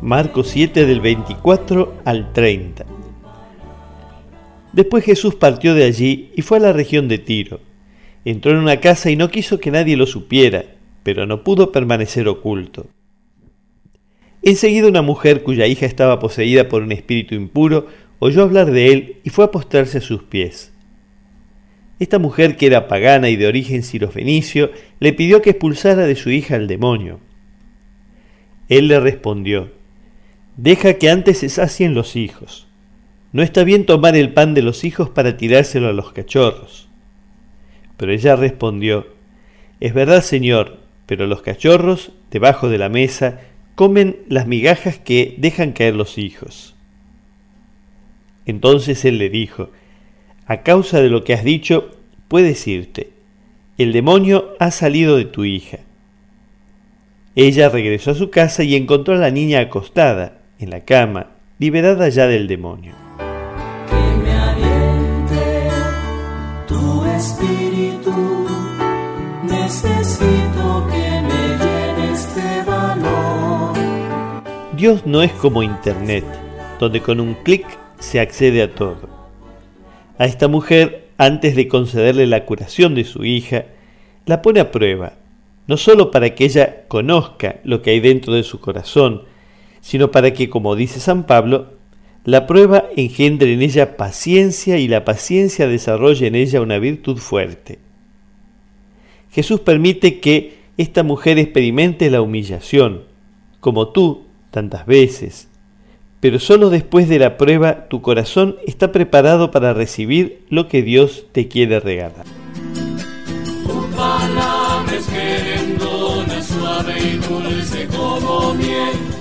Marcos 7 del 24 al 30. Después Jesús partió de allí y fue a la región de Tiro. Entró en una casa y no quiso que nadie lo supiera, pero no pudo permanecer oculto. Enseguida una mujer cuya hija estaba poseída por un espíritu impuro oyó hablar de él y fue a postrarse a sus pies. Esta mujer, que era pagana y de origen sirofenicio, le pidió que expulsara de su hija al demonio. Él le respondió, Deja que antes se sacien los hijos. No está bien tomar el pan de los hijos para tirárselo a los cachorros. Pero ella respondió, Es verdad, Señor, pero los cachorros, debajo de la mesa, comen las migajas que dejan caer los hijos. Entonces él le dijo, A causa de lo que has dicho, puedes irte. El demonio ha salido de tu hija. Ella regresó a su casa y encontró a la niña acostada en la cama, liberada ya del demonio. Que me aliente tu espíritu, necesito que me llenes de valor. Dios no es como Internet, donde con un clic se accede a todo. A esta mujer, antes de concederle la curación de su hija, la pone a prueba, no solo para que ella conozca lo que hay dentro de su corazón, sino para que, como dice San Pablo, la prueba engendre en ella paciencia y la paciencia desarrolle en ella una virtud fuerte. Jesús permite que esta mujer experimente la humillación, como tú tantas veces, pero solo después de la prueba tu corazón está preparado para recibir lo que Dios te quiere regalar.